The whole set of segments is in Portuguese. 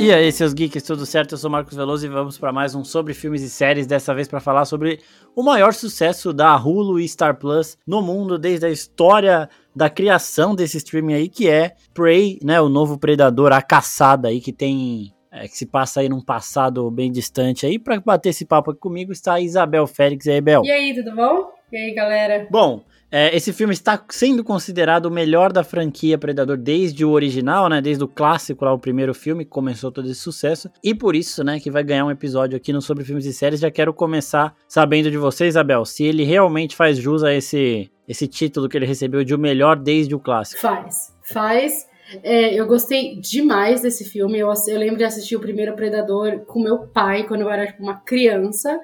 E aí, seus geeks, tudo certo? Eu sou Marcos Veloso e vamos para mais um sobre filmes e séries, dessa vez para falar sobre o maior sucesso da Hulu e Star Plus no mundo desde a história da criação desse streaming aí, que é Prey, né, o novo predador, a caçada aí que tem é, que se passa aí num passado bem distante aí. Para bater esse papo aqui comigo está a Isabel Félix. E aí, Bel? E aí, tudo bom? E aí, galera? Bom, é, esse filme está sendo considerado o melhor da franquia Predador desde o original, né? Desde o clássico lá, o primeiro filme, que começou todo esse sucesso. E por isso, né, que vai ganhar um episódio aqui no Sobre Filmes e Séries. Já quero começar sabendo de você, Isabel, se ele realmente faz jus a esse, esse título que ele recebeu de o melhor desde o clássico. Faz, faz. É, eu gostei demais desse filme. Eu, eu lembro de assistir o primeiro Predador com meu pai quando eu era tipo, uma criança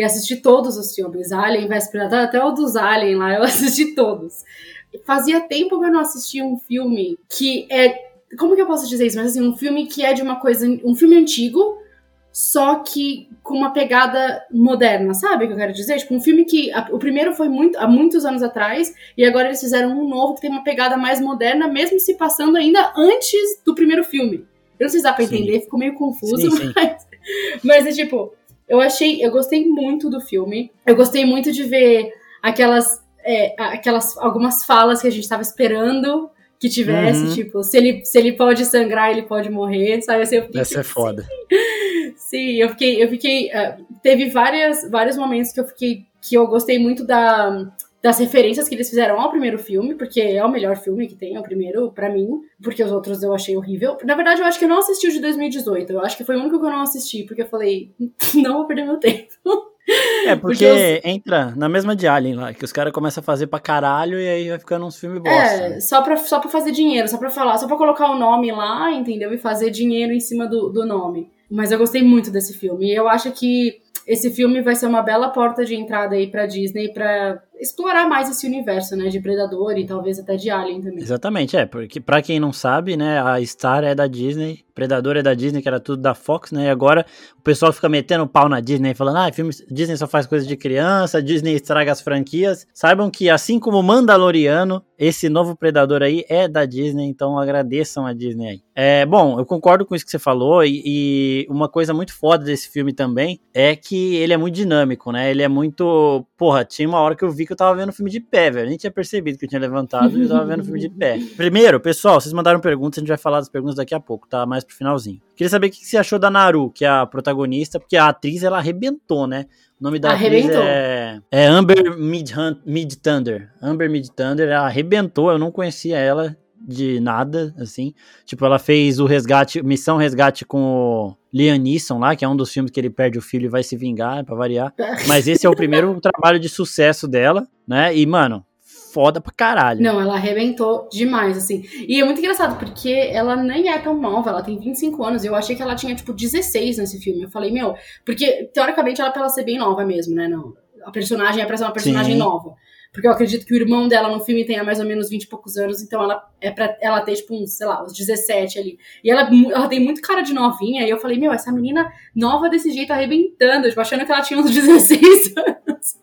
e assisti todos os filmes. Alien Predador, até o dos Alien lá, eu assisti todos. Fazia tempo que eu não assistia um filme que é. Como que eu posso dizer isso? Mas assim, um filme que é de uma coisa. Um filme antigo, só que com uma pegada moderna, sabe o que eu quero dizer? Tipo, um filme que. A, o primeiro foi muito, há muitos anos atrás, e agora eles fizeram um novo que tem uma pegada mais moderna, mesmo se passando ainda antes do primeiro filme. Eu não sei se dá pra entender, ficou meio confuso, sim, sim. Mas, mas é tipo, eu achei, eu gostei muito do filme. Eu gostei muito de ver aquelas, é, aquelas algumas falas que a gente estava esperando que tivesse, uhum. tipo, se ele, se ele pode sangrar, ele pode morrer, sabe? Assim, eu fiquei, Essa é foda. Sim, eu fiquei, eu fiquei, uh, teve várias, vários momentos que eu fiquei, que eu gostei muito da, das referências que eles fizeram ao primeiro filme, porque é o melhor filme que tem, é o primeiro, para mim, porque os outros eu achei horrível. Na verdade, eu acho que eu não assisti o de 2018, eu acho que foi o único que eu não assisti, porque eu falei, não vou perder meu tempo. É, porque, porque entra na mesma de Alien lá, que os caras começam a fazer pra caralho e aí vai ficando uns filmes bosta. É, né? só pra, só pra fazer dinheiro, só pra falar, só pra colocar o nome lá, entendeu? E fazer dinheiro em cima do, do nome. Mas eu gostei muito desse filme. E eu acho que esse filme vai ser uma bela porta de entrada aí pra Disney pra explorar mais esse universo, né, de Predador e talvez até de Alien também. Exatamente, é, porque para quem não sabe, né, a Star é da Disney, Predador é da Disney, que era tudo da Fox, né, e agora o pessoal fica metendo pau na Disney, falando, ah, filme, Disney só faz coisa de criança, Disney estraga as franquias. Saibam que, assim como Mandaloriano, esse novo Predador aí é da Disney, então agradeçam a Disney aí. É, bom, eu concordo com isso que você falou, e, e uma coisa muito foda desse filme também é que ele é muito dinâmico, né, ele é muito, porra, tinha uma hora que eu vi que eu tava vendo o filme de pé, velho. A gente tinha percebido que eu tinha levantado e eu tava vendo o filme de pé. Primeiro, pessoal, vocês mandaram perguntas, a gente vai falar das perguntas daqui a pouco, tá? Mais pro finalzinho. Queria saber o que você achou da Naru, que é a protagonista, porque a atriz, ela arrebentou, né? O nome da arrebentou. atriz é, é Amber Mid, Mid Thunder. Amber Mid Thunder, ela arrebentou, eu não conhecia ela de nada, assim. Tipo, ela fez o resgate, Missão Resgate com o Liam Neeson lá, que é um dos filmes que ele perde o filho e vai se vingar, pra variar. Mas esse é o primeiro trabalho de sucesso dela, né? E, mano, foda pra caralho. Não, ela arrebentou demais, assim. E é muito engraçado, porque ela nem é tão nova, ela tem 25 anos. Eu achei que ela tinha, tipo, 16 nesse filme. Eu falei, meu, porque teoricamente ela pra ela ser bem nova mesmo, né? Não, a personagem é pra ser uma personagem Sim. nova. Porque eu acredito que o irmão dela no filme tenha mais ou menos 20 e poucos anos, então ela é pra ela ter, tipo, uns, sei lá, uns 17 ali. E ela, ela tem muito cara de novinha, e eu falei, meu, essa menina nova desse jeito, arrebentando, tipo, achando que ela tinha uns 16 anos.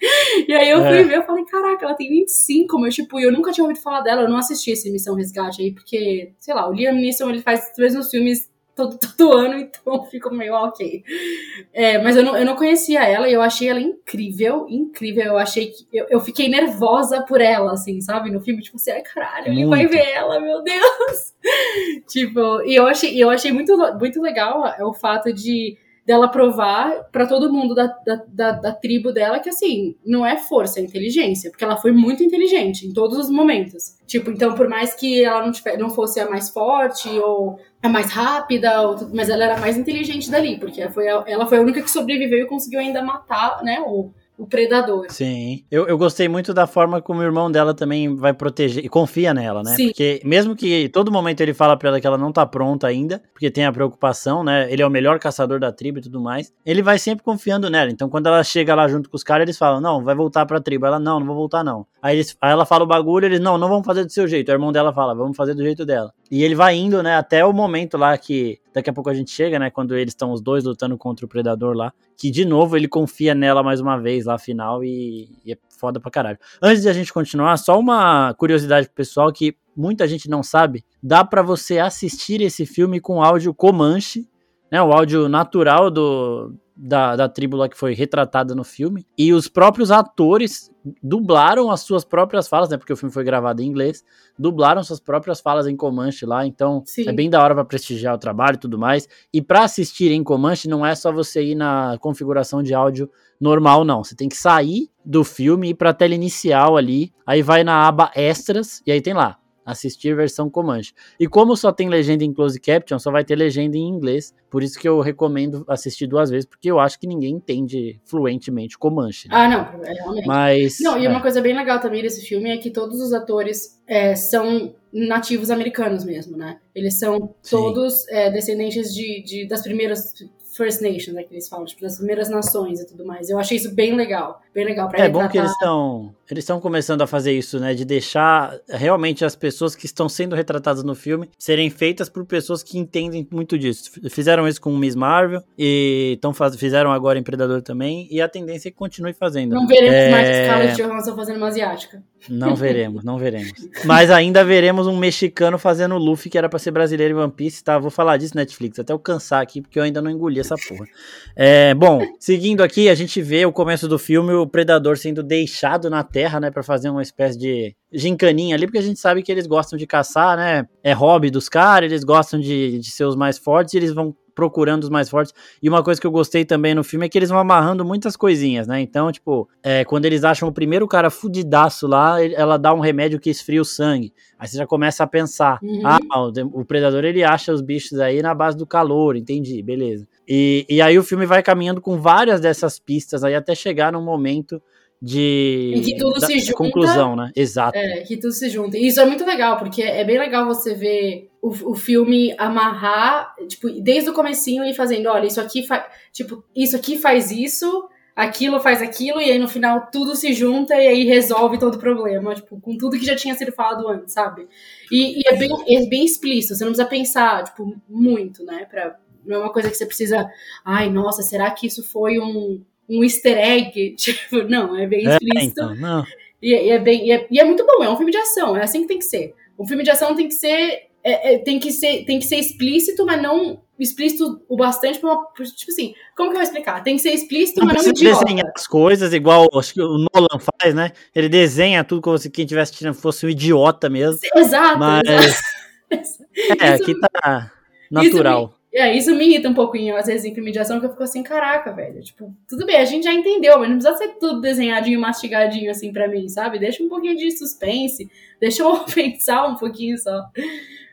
E aí eu fui é. ver, eu falei, caraca, ela tem 25, mas, tipo, eu nunca tinha ouvido falar dela, eu não assisti esse Missão Resgate aí, porque, sei lá, o Liam Neeson, ele faz os mesmos filmes todo, todo ano, então fico meio ok. É, mas eu não, eu não conhecia ela e eu achei ela incrível, incrível. Eu achei que. Eu, eu fiquei nervosa por ela, assim, sabe? No filme, tipo assim, ai caralho, ele vai ver ela, meu Deus! tipo, e eu achei, eu achei muito, muito legal é o fato de dela provar para todo mundo da, da, da, da, tribo dela que, assim, não é força, é inteligência. Porque ela foi muito inteligente em todos os momentos. Tipo, então, por mais que ela não, não fosse a mais forte ou a mais rápida, ou, mas ela era mais inteligente dali, porque foi a, ela foi a única que sobreviveu e conseguiu ainda matar, né, o, o predador. Sim. Eu, eu gostei muito da forma como o irmão dela também vai proteger e confia nela, né? Sim. Porque mesmo que todo momento ele fala pra ela que ela não tá pronta ainda, porque tem a preocupação, né? Ele é o melhor caçador da tribo e tudo mais. Ele vai sempre confiando nela. Então quando ela chega lá junto com os caras, eles falam: Não, vai voltar pra tribo. Ela, não, não vou voltar não. Aí, eles, aí ela fala o bagulho, eles, não, não vamos fazer do seu jeito. O irmão dela fala: Vamos fazer do jeito dela. E ele vai indo, né, até o momento lá que daqui a pouco a gente chega, né, quando eles estão os dois lutando contra o predador lá, que de novo ele confia nela mais uma vez lá final e, e é foda pra caralho. Antes de a gente continuar, só uma curiosidade pro pessoal que muita gente não sabe, dá para você assistir esse filme com áudio Comanche, né, o áudio natural do, da, da tribo lá que foi retratada no filme. E os próprios atores dublaram as suas próprias falas, né? Porque o filme foi gravado em inglês, dublaram suas próprias falas em Comanche lá. Então Sim. é bem da hora para prestigiar o trabalho e tudo mais. E para assistir em Comanche não é só você ir na configuração de áudio normal, não. Você tem que sair do filme e ir pra tela inicial ali. Aí vai na aba extras e aí tem lá assistir versão Comanche. E como só tem legenda em close caption, só vai ter legenda em inglês. Por isso que eu recomendo assistir duas vezes, porque eu acho que ninguém entende fluentemente Comanche. Né? Ah, não, é, realmente. Mas, não, e é. uma coisa bem legal também desse filme é que todos os atores é, são nativos americanos mesmo, né? Eles são todos é, descendentes de, de, das primeiras First Nations, né, que eles falam, tipo, das primeiras nações e tudo mais. Eu achei isso bem legal, bem legal pra É bom que eles estão eles estão começando a fazer isso, né, de deixar realmente as pessoas que estão sendo retratadas no filme serem feitas por pessoas que entendem muito disso. Fizeram isso com Miss Marvel e tão faz... fizeram agora em Predador também e a tendência é que continue fazendo. Não veremos é... mais Scarlett Johansson fazendo uma asiática. Não veremos, não veremos. Mas ainda veremos um mexicano fazendo Luffy que era para ser brasileiro em One Piece, tá? Vou falar disso Netflix, até eu cansar aqui porque eu ainda não engoli essa porra. É, bom, seguindo aqui, a gente vê o começo do filme, o predador sendo deixado na terra, né, para fazer uma espécie de gincaninha ali, porque a gente sabe que eles gostam de caçar, né? É hobby dos caras, eles gostam de, de ser os mais fortes e eles vão procurando os mais fortes. E uma coisa que eu gostei também no filme é que eles vão amarrando muitas coisinhas, né? Então, tipo, é, quando eles acham o primeiro cara fudidaço lá, ela dá um remédio que esfria o sangue. Aí você já começa a pensar: uhum. ah, o, o predador ele acha os bichos aí na base do calor, entendi, beleza. E, e aí o filme vai caminhando com várias dessas pistas aí até chegar num momento de e que tudo se junta, conclusão, né? Exato. É, que tudo se junta. E isso é muito legal, porque é bem legal você ver o, o filme amarrar, tipo, desde o comecinho e fazendo, olha, isso aqui faz, tipo, isso aqui faz isso, aquilo faz aquilo, e aí no final tudo se junta e aí resolve todo o problema, tipo, com tudo que já tinha sido falado antes, sabe? E, e é, bem, é bem explícito, você não precisa pensar, tipo, muito, né? Pra, não é uma coisa que você precisa, ai, nossa, será que isso foi um um easter egg, tipo, não, é bem é, explícito. É, então, não. E, e, é bem, e é, e, é, muito bom, é um filme de ação, é assim que tem que ser. Um filme de ação tem que ser, é, é tem que ser, tem que ser explícito, mas não explícito o bastante pra uma, tipo assim, como que eu vou explicar? Tem que ser explícito, não mas não idiota. desenhar as coisas igual acho que o Nolan faz, né? Ele desenha tudo como se quem estivesse tirando fosse um idiota mesmo. Exato. Mas exato. é, aqui tá natural. É, isso me irrita um pouquinho, às vezes, em filme de ação, que eu fico assim, caraca, velho. Tipo, tudo bem, a gente já entendeu, mas não precisa ser tudo desenhadinho, mastigadinho, assim, pra mim, sabe? Deixa um pouquinho de suspense, deixa eu pensar um pouquinho só.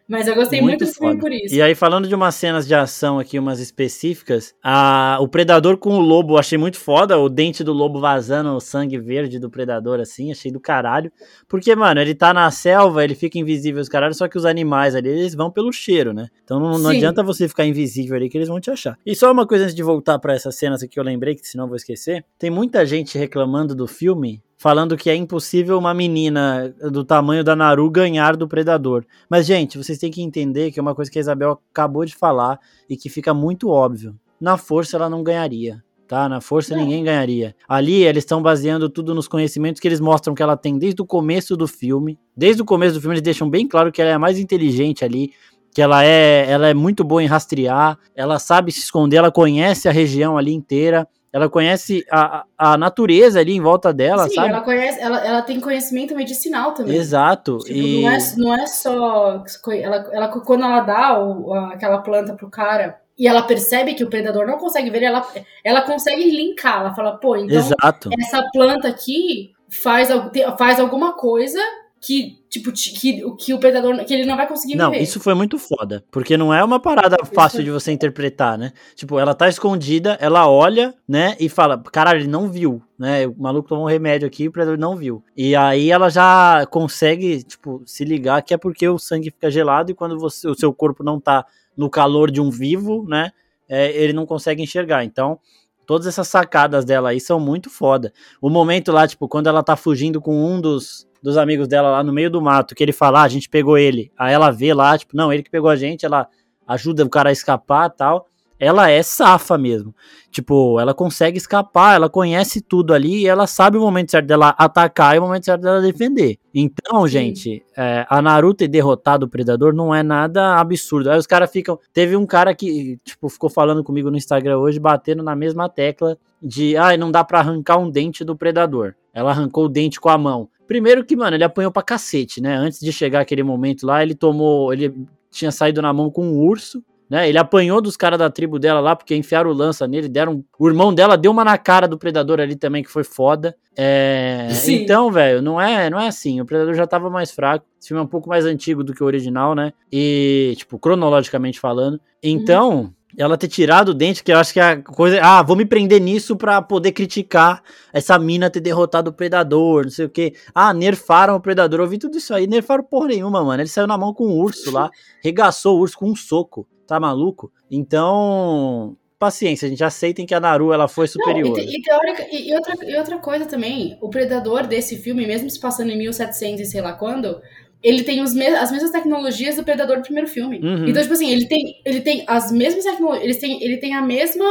Mas eu gostei muito, muito do filme por isso. E aí, falando de umas cenas de ação aqui, umas específicas, a, o Predador com o lobo, achei muito foda, o dente do lobo vazando o sangue verde do Predador, assim, achei do caralho. Porque, mano, ele tá na selva, ele fica invisível os caralhos, só que os animais ali, eles vão pelo cheiro, né? Então não, não adianta você ficar invisível ali que eles vão te achar. E só uma coisa antes de voltar para essas cenas aqui que eu lembrei, que senão eu vou esquecer. Tem muita gente reclamando do filme falando que é impossível uma menina do tamanho da Naru ganhar do Predador. Mas, gente, vocês têm que entender que é uma coisa que a Isabel acabou de falar e que fica muito óbvio. Na força ela não ganharia. Tá? Na força ninguém ganharia. Ali eles estão baseando tudo nos conhecimentos que eles mostram que ela tem desde o começo do filme. Desde o começo do filme eles deixam bem claro que ela é a mais inteligente ali, que ela é, ela é muito boa em rastrear, ela sabe se esconder, ela conhece a região ali inteira. Ela conhece a, a natureza ali em volta dela, Sim, sabe? ela conhece, ela, ela tem conhecimento medicinal também. Exato. Tipo, e... não, é, não é só. Ela, ela, quando ela dá o, aquela planta pro cara e ela percebe que o predador não consegue ver, ela, ela consegue linkar. Ela fala, pô, então Exato. essa planta aqui faz, faz alguma coisa que, tipo, que, que o predador, que ele não vai conseguir Não, isso foi muito foda, porque não é uma parada fácil de você interpretar, né? Tipo, ela tá escondida, ela olha, né, e fala, caralho, ele não viu, né? O maluco tomou um remédio aqui, o predador não viu. E aí ela já consegue, tipo, se ligar que é porque o sangue fica gelado e quando você, o seu corpo não tá no calor de um vivo, né, é, ele não consegue enxergar. Então, todas essas sacadas dela aí são muito foda. O momento lá, tipo, quando ela tá fugindo com um dos dos amigos dela lá no meio do mato, que ele fala, ah, a gente pegou ele. Aí ela vê lá, tipo, não, ele que pegou a gente, ela ajuda o cara a escapar tal. Ela é safa mesmo. Tipo, ela consegue escapar, ela conhece tudo ali e ela sabe o momento certo dela atacar e o momento certo dela defender. Então, Sim. gente, é, a Naruto ter derrotado o Predador não é nada absurdo. Aí os caras ficam. Teve um cara que, tipo, ficou falando comigo no Instagram hoje, batendo na mesma tecla de, ai, ah, não dá para arrancar um dente do Predador. Ela arrancou o dente com a mão. Primeiro que, mano, ele apanhou pra cacete, né? Antes de chegar aquele momento lá, ele tomou. Ele tinha saído na mão com um urso né? Ele apanhou dos caras da tribo dela lá, porque enfiaram o lança nele, deram. O irmão dela deu uma na cara do predador ali também, que foi foda. É... Então, velho, não é, não é assim. O predador já tava mais fraco. Esse filme é um pouco mais antigo do que o original, né? E, tipo, cronologicamente falando. Então. Hum ela ter tirado o dente, que eu acho que é a coisa. Ah, vou me prender nisso pra poder criticar essa mina ter derrotado o predador, não sei o que. Ah, nerfaram o predador. Eu vi tudo isso aí. Nerfaram porra nenhuma, mano. Ele saiu na mão com o urso lá, regaçou o urso com um soco. Tá maluco? Então, paciência, a gente aceitem que a Naru ela foi superior. Não, e, e, teórica, e, e, outra, e outra coisa também, o predador desse filme, mesmo se passando em 1700 e sei lá quando, ele tem os me as mesmas tecnologias do Predador do primeiro filme. Uhum. Então, tipo assim, ele tem, ele tem as mesmas tecnologias, ele tem, ele tem a mesma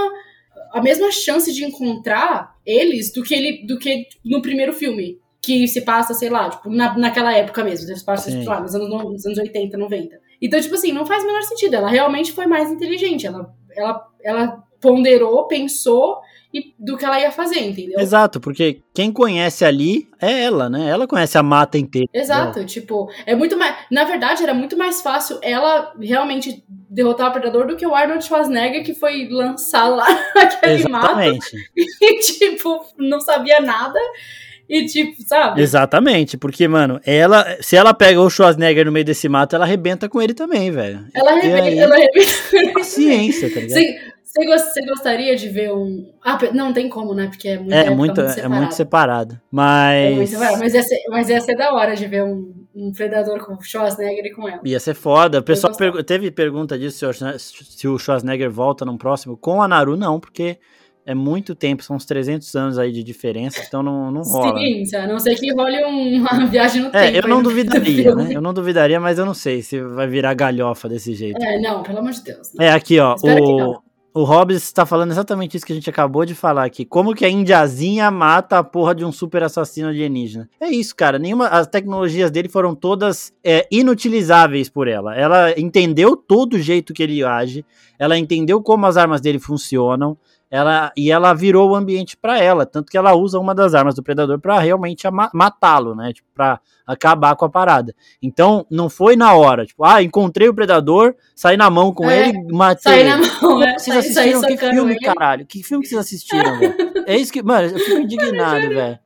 a mesma chance de encontrar eles do que ele do que no primeiro filme. Que se passa, sei lá, tipo, na, naquela época mesmo. Se passa, sei lá, nos anos, nos anos 80, 90. Então, tipo assim, não faz o menor sentido. Ela realmente foi mais inteligente. Ela, ela, ela ponderou, pensou e do que ela ia fazer, entendeu? Exato, porque quem conhece ali é ela, né? Ela conhece a mata inteira. Exato, é. tipo, é muito mais. Na verdade, era muito mais fácil ela realmente derrotar o predador do que o Arnold Schwarzenegger que foi lançado lá naquele Exatamente. mato e, tipo, não sabia nada. E tipo, sabe? Exatamente, porque, mano, ela, se ela pega o Schwarzenegger no meio desse mato, ela arrebenta com ele também, velho. Ela arrebenta, aí, ela arrebenta. Paciência, tá ligado? Sim. Você gostaria de ver um. Ah, não tem como, né? Porque é muito, é, muito, muito é muito separado. Mas. É muito separado. Mas, ia ser, mas ia ser da hora de ver um, um predador com o Schwarzenegger e com ela. Ia ser foda. O pessoal per teve pergunta disso se o Schwarzenegger volta num próximo. Com a Naru, não, porque é muito tempo, são uns 300 anos aí de diferença, então não, não rola. Sim, a não ser que role uma viagem no é, tempo. Eu não duvidaria, né? Eu não duvidaria, mas eu não sei se vai virar galhofa desse jeito. É, não, pelo amor de Deus. É, aqui, ó, o, o Hobbes está falando exatamente isso que a gente acabou de falar aqui. Como que a indiazinha mata a porra de um super assassino alienígena? É isso, cara. Nenhuma, as tecnologias dele foram todas é, inutilizáveis por ela. Ela entendeu todo o jeito que ele age. Ela entendeu como as armas dele funcionam ela e ela virou o ambiente para ela, tanto que ela usa uma das armas do predador para realmente matá-lo, né? Tipo, para acabar com a parada. Então, não foi na hora, tipo, ah, encontrei o predador, saí na mão com é, ele, matei. Saí na mão, é, Vocês assistiram que filme, ele. caralho? Que filme que vocês assistiram, velho? É isso que, mano, eu fico indignado, velho.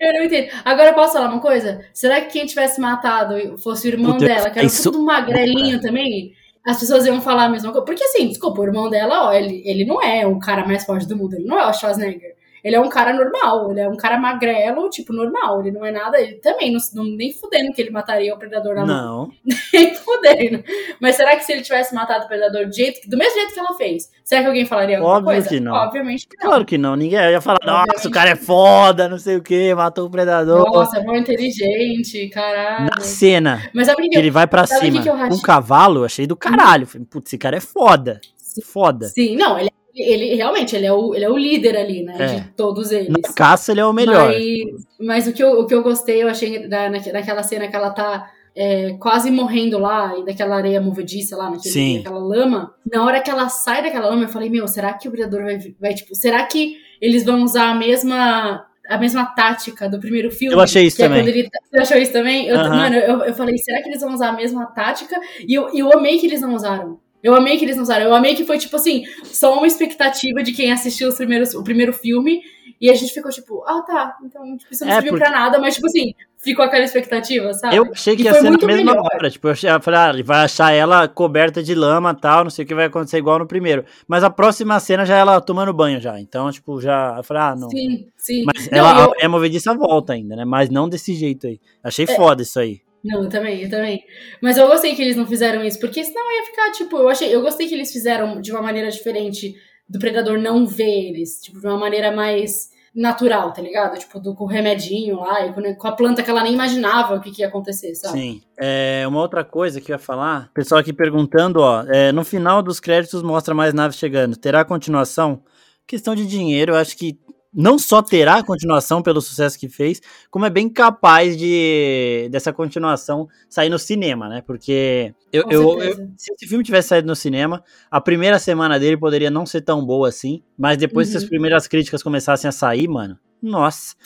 Eu não entendo. Agora eu posso falar uma coisa? Será que quem tivesse matado fosse o irmão Puta, dela, que era isso... tudo magrelinho também? As pessoas iam falar a mesma coisa. Porque assim, desculpa, o irmão dela, ó, ele, ele não é o cara mais forte do mundo, ele não é o Schwarzenegger. Ele é um cara normal, ele é um cara magrelo, tipo, normal. Ele não é nada. Ele também, não, não nem fudendo que ele mataria o predador na mão. Não. nem fudendo. Mas será que se ele tivesse matado o predador do, jeito, do mesmo jeito que ela fez, será que alguém falaria alguma Óbvio coisa? que não. Obviamente que não. Claro que não. Ninguém ia falar, nossa, o cara é foda, não sei o que, matou o predador. Nossa, é bom inteligente, caralho. Na cena. Mas sabe que, ele vai pra cima um cavalo, achei do caralho. Falei, putz, esse cara é foda. Foda. Sim, não, ele é ele realmente ele é o, ele é o líder ali, né? É. De todos eles. Na caça, ele é o melhor. Mas, mas o, que eu, o que eu gostei, eu achei da, naquela cena que ela tá é, quase morrendo lá, e daquela areia movediça lá, naquele, Sim. naquela lama. Na hora que ela sai daquela lama, eu falei, meu, será que o brilhador vai, vai, tipo, será que eles vão usar a mesma a mesma tática do primeiro filme. Eu achei isso é também. É ele, tá, você achou isso também? Eu, Mano, eu, eu falei, será que eles vão usar a mesma tática? E eu, eu amei que eles não usaram. Eu amei que eles não usaram. Eu amei que foi, tipo assim, só uma expectativa de quem assistiu os primeiros, o primeiro filme. E a gente ficou tipo, ah, tá. Então, tipo, isso não é, serviu porque... pra nada, mas, tipo assim, ficou aquela expectativa, sabe? Eu achei que e ia ser na mesma melhor. hora. Tipo, eu, falei, ah, ele vai achar ela coberta de lama tal, não sei o que vai acontecer igual no primeiro. Mas a próxima cena já é ela tomando banho já. Então, tipo, já. Eu falei, ah, não. Sim, sim. Mas não, ela eu... é movediça volta ainda, né? Mas não desse jeito aí. Achei é... foda isso aí. Não, eu também, eu também. Mas eu gostei que eles não fizeram isso, porque senão ia ficar, tipo, eu achei, eu gostei que eles fizeram de uma maneira diferente do predador não ver eles, tipo, de uma maneira mais natural, tá ligado? Tipo, do, com o remedinho lá, e com a planta que ela nem imaginava o que, que ia acontecer, sabe? Sim. É, uma outra coisa que eu ia falar, pessoal aqui perguntando, ó, é, no final dos créditos mostra mais naves chegando. Terá continuação? Questão de dinheiro, eu acho que não só terá continuação pelo sucesso que fez, como é bem capaz de dessa continuação sair no cinema, né? Porque eu, eu, eu, se esse filme tivesse saído no cinema, a primeira semana dele poderia não ser tão boa assim, mas depois uhum. que as primeiras críticas começassem a sair, mano, nossa.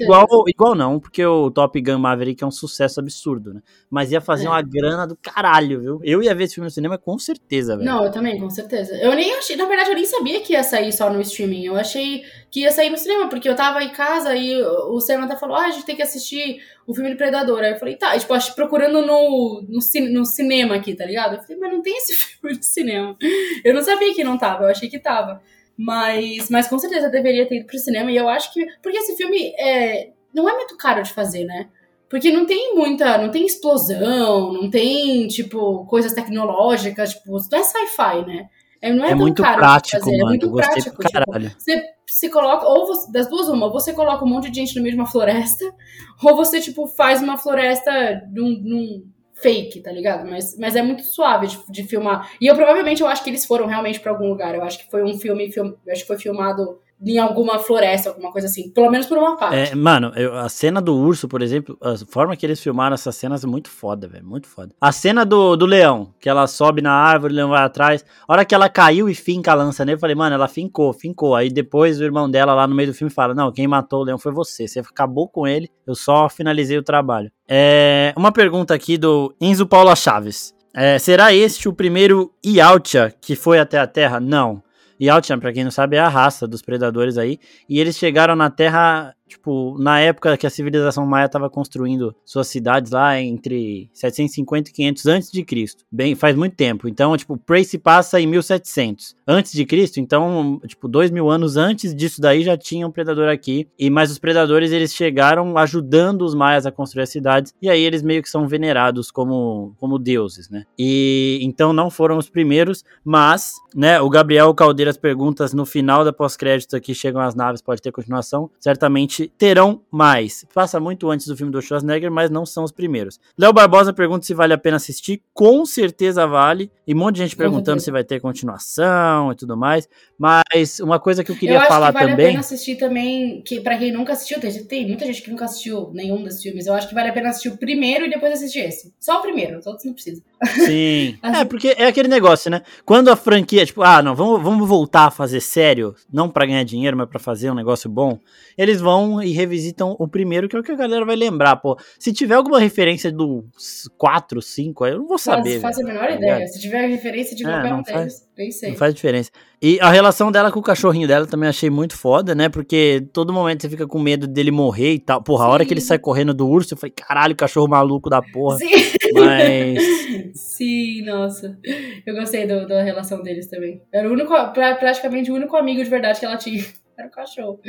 igual, igual não, porque o Top Gun Maverick é um sucesso absurdo, né? Mas ia fazer é. uma grana do caralho, viu? Eu ia ver esse filme no cinema com certeza, velho. Não, eu também, com certeza. Eu nem achei, na verdade, eu nem sabia que ia sair só no streaming. Eu achei que ia sair no cinema, porque eu tava em casa e o cinema até falou: ah, a gente tem que assistir o filme do Predador. Aí eu falei, tá, tipo, procurando no, no, no cinema aqui, tá ligado? Eu falei, mas não tem esse filme no cinema. Eu não sabia que não tava, eu achei que tava. Mas, mas com certeza deveria ter ido pro cinema. E eu acho que. Porque esse filme é, não é muito caro de fazer, né? Porque não tem muita. Não tem explosão, não tem, tipo, coisas tecnológicas, tipo, não é sci-fi, né? É, não é, é tão muito caro prático, fazer, é mano. é muito prático. Tipo, você se coloca, ou você, das duas, uma, ou você coloca um monte de gente no meio de uma floresta, ou você, tipo, faz uma floresta num, num fake, tá ligado? Mas, mas é muito suave de, de filmar. E eu provavelmente eu acho que eles foram realmente para algum lugar. Eu acho que foi um filme, film, acho que foi filmado em alguma floresta, alguma coisa assim. Pelo menos por uma parte. É, mano, eu, a cena do urso, por exemplo, a forma que eles filmaram essas cenas é muito foda, velho. Muito foda. A cena do, do leão, que ela sobe na árvore, o leão vai atrás. A hora que ela caiu e finca a lança nele, eu falei, mano, ela fincou, fincou. Aí depois o irmão dela lá no meio do filme fala: Não, quem matou o leão foi você. Você acabou com ele, eu só finalizei o trabalho. É, uma pergunta aqui do Enzo Paula Chaves. É, será este o primeiro Ialtia que foi até a Terra? Não. Yautjan, pra quem não sabe, é a raça dos predadores aí. E eles chegaram na Terra Tipo, na época que a civilização maia estava construindo suas cidades lá entre 750 e 500 antes de Cristo. Bem, faz muito tempo. Então, tipo, Prey se passa em 1700 antes de Cristo. Então, tipo, dois mil anos antes disso daí já tinha um predador aqui. E mais os predadores eles chegaram ajudando os maias a construir as cidades. E aí eles meio que são venerados como, como deuses, né? E então não foram os primeiros, mas, né? O Gabriel Caldeiras perguntas no final da pós-crédito aqui chegam as naves, pode ter continuação. Certamente terão mais. Passa muito antes do filme do Schwarzenegger, mas não são os primeiros. Léo Barbosa pergunta se vale a pena assistir. Com certeza vale. E um monte de gente perguntando se vai ter continuação e tudo mais. Mas uma coisa que eu queria eu falar que vale também. a pena assistir também, que para quem nunca assistiu, tem, tem muita gente que nunca assistiu nenhum desses filmes. Eu acho que vale a pena assistir o primeiro e depois assistir esse. Só o primeiro, os outros não precisam. Sim. é, porque é aquele negócio, né? Quando a franquia, tipo, ah, não, vamos, vamos voltar a fazer sério, não para ganhar dinheiro, mas para fazer um negócio bom, eles vão e revisitam o primeiro, que é o que a galera vai lembrar, pô. Se tiver alguma referência do 4, 5, aí eu não vou saber. Não faço a menor tá ideia. Se tiver referência de é, qualquer um deles, sei. Não faz diferença. E a relação dela com o cachorrinho dela também achei muito foda, né? Porque todo momento você fica com medo dele morrer e tal. Porra, Sim. a hora que ele sai correndo do urso, eu falei, caralho, cachorro maluco da porra. Sim. Mas. Sim, nossa. Eu gostei do, da relação deles também. Era o único, praticamente o único amigo de verdade que ela tinha. Era o cachorro.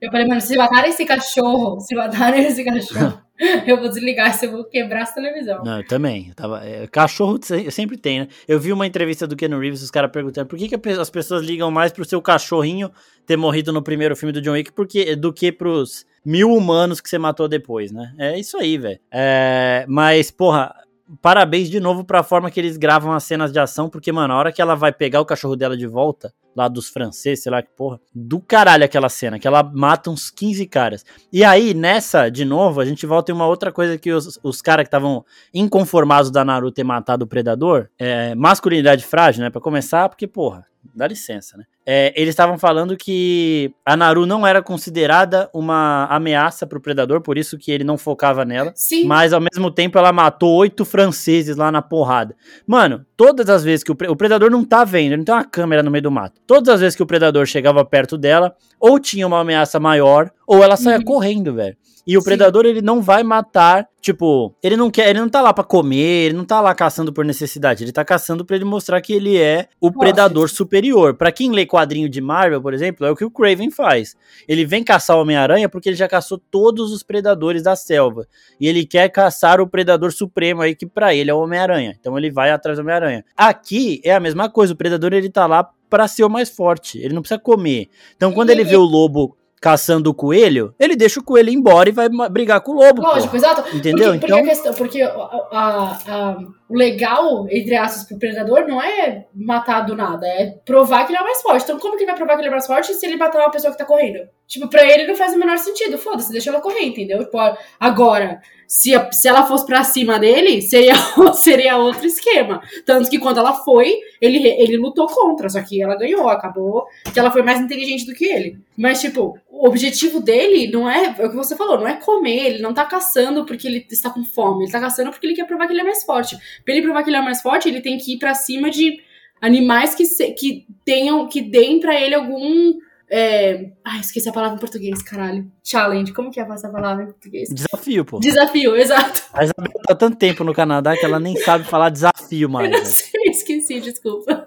Eu falei, mano, se matarem esse cachorro, se matarem esse cachorro, eu vou desligar, se eu vou quebrar essa televisão. Não, eu também. Eu tava, é, cachorro sempre tem, né? Eu vi uma entrevista do Ken Reeves, os caras perguntando por que, que as pessoas ligam mais pro seu cachorrinho ter morrido no primeiro filme do John Wick porque, do que pros mil humanos que você matou depois, né? É isso aí, velho. É, mas, porra, parabéns de novo pra forma que eles gravam as cenas de ação, porque, mano, a hora que ela vai pegar o cachorro dela de volta, lá dos franceses, sei lá que porra, do caralho aquela cena, que ela mata uns 15 caras. E aí, nessa, de novo, a gente volta em uma outra coisa que os, os caras que estavam inconformados da Naruto ter matado o Predador, é, masculinidade frágil, né, pra começar, porque, porra, dá licença, né? É, eles estavam falando que a Naru não era considerada uma ameaça pro predador, por isso que ele não focava nela. Sim. Mas ao mesmo tempo ela matou oito franceses lá na porrada. Mano, todas as vezes que o, pre o predador não tá vendo, ele não tem uma câmera no meio do mato. Todas as vezes que o predador chegava perto dela, ou tinha uma ameaça maior, ou ela saía uhum. correndo, velho. E o Sim. predador, ele não vai matar, tipo, ele não quer, ele não tá lá para comer, ele não tá lá caçando por necessidade, ele tá caçando para ele mostrar que ele é o Nossa. predador superior. Para quem lê quadrinho de Marvel, por exemplo, é o que o Craven faz. Ele vem caçar o Homem-Aranha porque ele já caçou todos os predadores da selva. E ele quer caçar o predador supremo aí que para ele é o Homem-Aranha. Então ele vai atrás do Homem-Aranha. Aqui é a mesma coisa, o predador ele tá lá para ser o mais forte, ele não precisa comer. Então quando ele vê o lobo caçando o coelho, ele deixa o coelho embora e vai brigar com o lobo. Lógico, porra. exato. Entendeu? Porque, porque então, a questão, porque a, a- a- o legal, entre aspas, pro predador não é matar do nada, é provar que ele é mais forte. Então, como que ele vai provar que ele é mais forte se ele matar uma pessoa que tá correndo? Tipo, pra ele não faz o menor sentido. Foda-se, deixa ela correr, entendeu? Tipo, agora, se, se ela fosse pra cima dele, seria, seria outro esquema. Tanto que quando ela foi, ele, ele lutou contra, só que ela ganhou, acabou que ela foi mais inteligente do que ele. Mas, tipo, o objetivo dele não é, é o que você falou, não é comer, ele não tá caçando porque ele está com fome, ele tá caçando porque ele quer provar que ele é mais forte. Pra ele provar que ele é mais forte, ele tem que ir pra cima de animais que, se- que tenham, que deem pra ele algum. É... Ai, esqueci a palavra em português, caralho. Challenge, como que é essa palavra em português? desafio, pô. Desafio, exato. A Isabela tá tanto tempo no Canadá que ela nem sabe falar desafio mais. Eu não sei, esqueci, desculpa.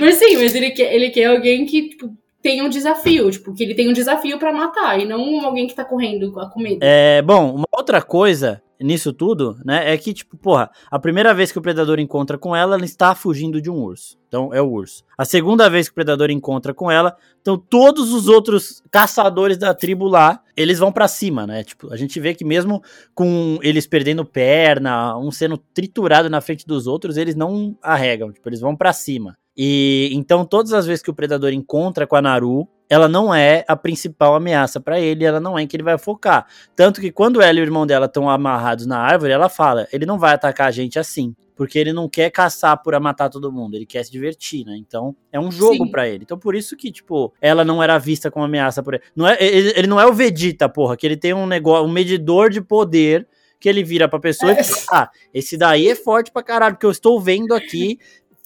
Mas sim, mas ele quer, ele quer alguém que, tipo, tem um desafio, tipo, que ele tem um desafio pra matar, e não alguém que tá correndo com a comida. É, bom, uma outra coisa nisso tudo, né, é que, tipo, porra, a primeira vez que o predador encontra com ela, ela está fugindo de um urso. Então, é o urso. A segunda vez que o predador encontra com ela, então todos os outros caçadores da tribo lá, eles vão pra cima, né? Tipo, a gente vê que mesmo com eles perdendo perna, um sendo triturado na frente dos outros, eles não arregam, tipo, eles vão pra cima. E então todas as vezes que o predador encontra com a Naru, ela não é a principal ameaça pra ele, ela não é em que ele vai focar. Tanto que quando ela e o irmão dela estão amarrados na árvore, ela fala: ele não vai atacar a gente assim. Porque ele não quer caçar por matar todo mundo, ele quer se divertir, né? Então é um jogo pra ele. Então por isso que, tipo, ela não era vista como ameaça por ele. Não é, ele, ele não é o Vegeta, porra, que ele tem um negócio, um medidor de poder que ele vira pra pessoa e fala: ah, esse daí é forte pra caralho, porque eu estou vendo aqui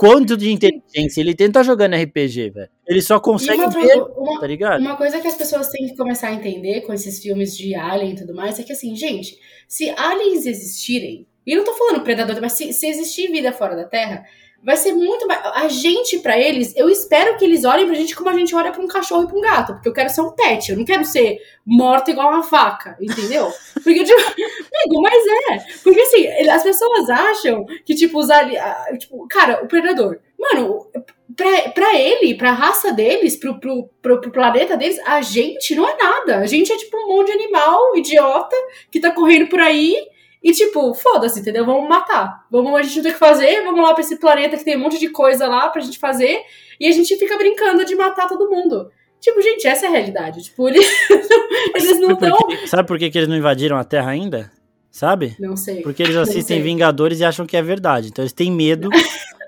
quanto de inteligência ele tem. Tá jogando RPG, velho. Ele só consegue uma, ver, uma, tá ligado? uma coisa que as pessoas têm que começar a entender com esses filmes de Alien e tudo mais é que, assim, gente, se aliens existirem, e não tô falando predador, mas se, se existir vida fora da Terra, vai ser muito mais. A gente, pra eles, eu espero que eles olhem pra gente como a gente olha pra um cachorro e pra um gato, porque eu quero ser um pet, eu não quero ser morta igual uma vaca, entendeu? Porque, tipo, amigo, mas é. Porque, assim, as pessoas acham que, tipo, os aliens. Tipo, cara, o predador. Mano, pra, pra ele, pra raça deles, pro, pro, pro, pro planeta deles, a gente não é nada. A gente é tipo um monte de animal idiota que tá correndo por aí e, tipo, foda-se, entendeu? Vamos matar. Vamos, a gente não tem o que fazer, vamos lá pra esse planeta que tem um monte de coisa lá pra gente fazer e a gente fica brincando de matar todo mundo. Tipo, gente, essa é a realidade. Tipo, eles, eles não estão. Sabe por que, que eles não invadiram a Terra ainda? Sabe? Não sei. Porque eles assistem. Vingadores e acham que é verdade. Então eles têm medo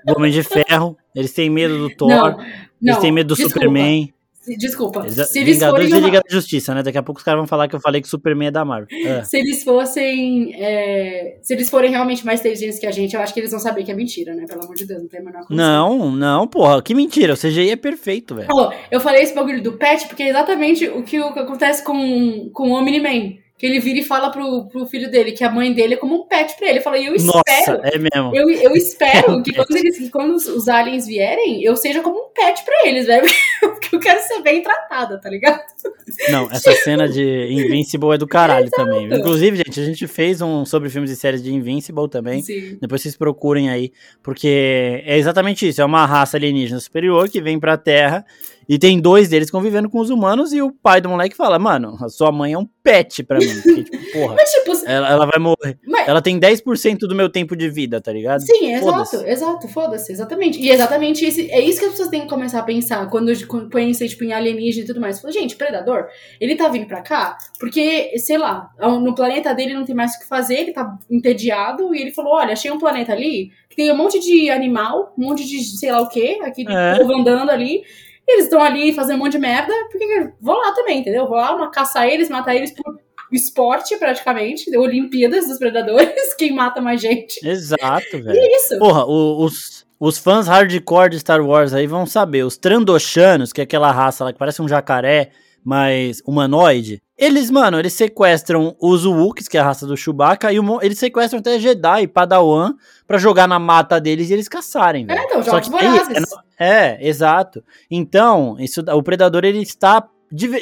do Homem de Ferro, eles têm medo do Thor, Não, eles não. têm medo do desculpa, Superman. se- Desculpa. Eles, Se eles Vingadores e uma- Liga da Justiça, né? Daqui a pouco os caras vão falar que eu falei que o Superman é da Marvel. É. Se eles fossem. é, se eles forem realmente mais inteligentes que a gente, eu acho que eles vão saber que é mentira, né? Pelo amor de Deus, não tem a menor condição. Não, não, porra, que mentira. O CGI é perfeito, velho. Eu falei esse bagulho do pet porque é exatamente o que, o que acontece com, com o Omni-Man. Que ele vira e fala pro, pro filho dele que a mãe dele é como um pet pra ele. Eu falei, eu Nossa, espero. é mesmo. Eu, eu É espero um que quando, eles, que quando os, aliens vierem, eu seja como um pet pra eles, velho. Porque eu quero ser bem tratada, tá ligado? Não, essa cena de Invincible é do caralho também. Inclusive, gente, a gente fez um sobre filmes e séries de Invincible também. Sim. Depois vocês procurem aí, porque é exatamente isso. É uma raça alienígena superior que vem pra Terra e tem dois deles convivendo com os humanos e o pai do moleque fala, mano, a sua mãe é um pet pra mim. Porque, tipo, porra, Mas, tipo, ela, ela vai morrer. mas, Ela tem 10% do meu tempo de vida, tá ligado? Sim, exato, Foda-se. exato, foda-se, exatamente. E exatamente isso, é isso que as pessoas têm que começar a pensar quando, quando pensam tipo, em alienígena e tudo mais. Fala, gente, predador, ele tá vindo pra cá porque, sei lá, no planeta dele não tem mais o que fazer, ele tá entediado e ele falou: olha, achei um planeta ali que tem um monte de animal, um monte de sei lá o que, aquele É. povo andando ali. Eles estão ali fazendo um monte de merda, porque vou lá também, entendeu? Vou lá uma, caçar eles, matar eles por esporte, praticamente, Olimpíadas dos predadores, quem mata mais gente. Exato, E velho. é isso. Porra, os, os fãs hardcore de Star Wars aí vão saber. Os Trandoshanos, que é aquela raça lá que parece um jacaré, mas humanoide. Eles, mano, eles sequestram os Wookies, que é a raça do Chewbacca, e o eles sequestram até Jedi e Padawan pra jogar na mata deles e eles caçarem, velho. É, então, Só jogos que tem- vorazes. É, exato. Então, isso, o predador ele está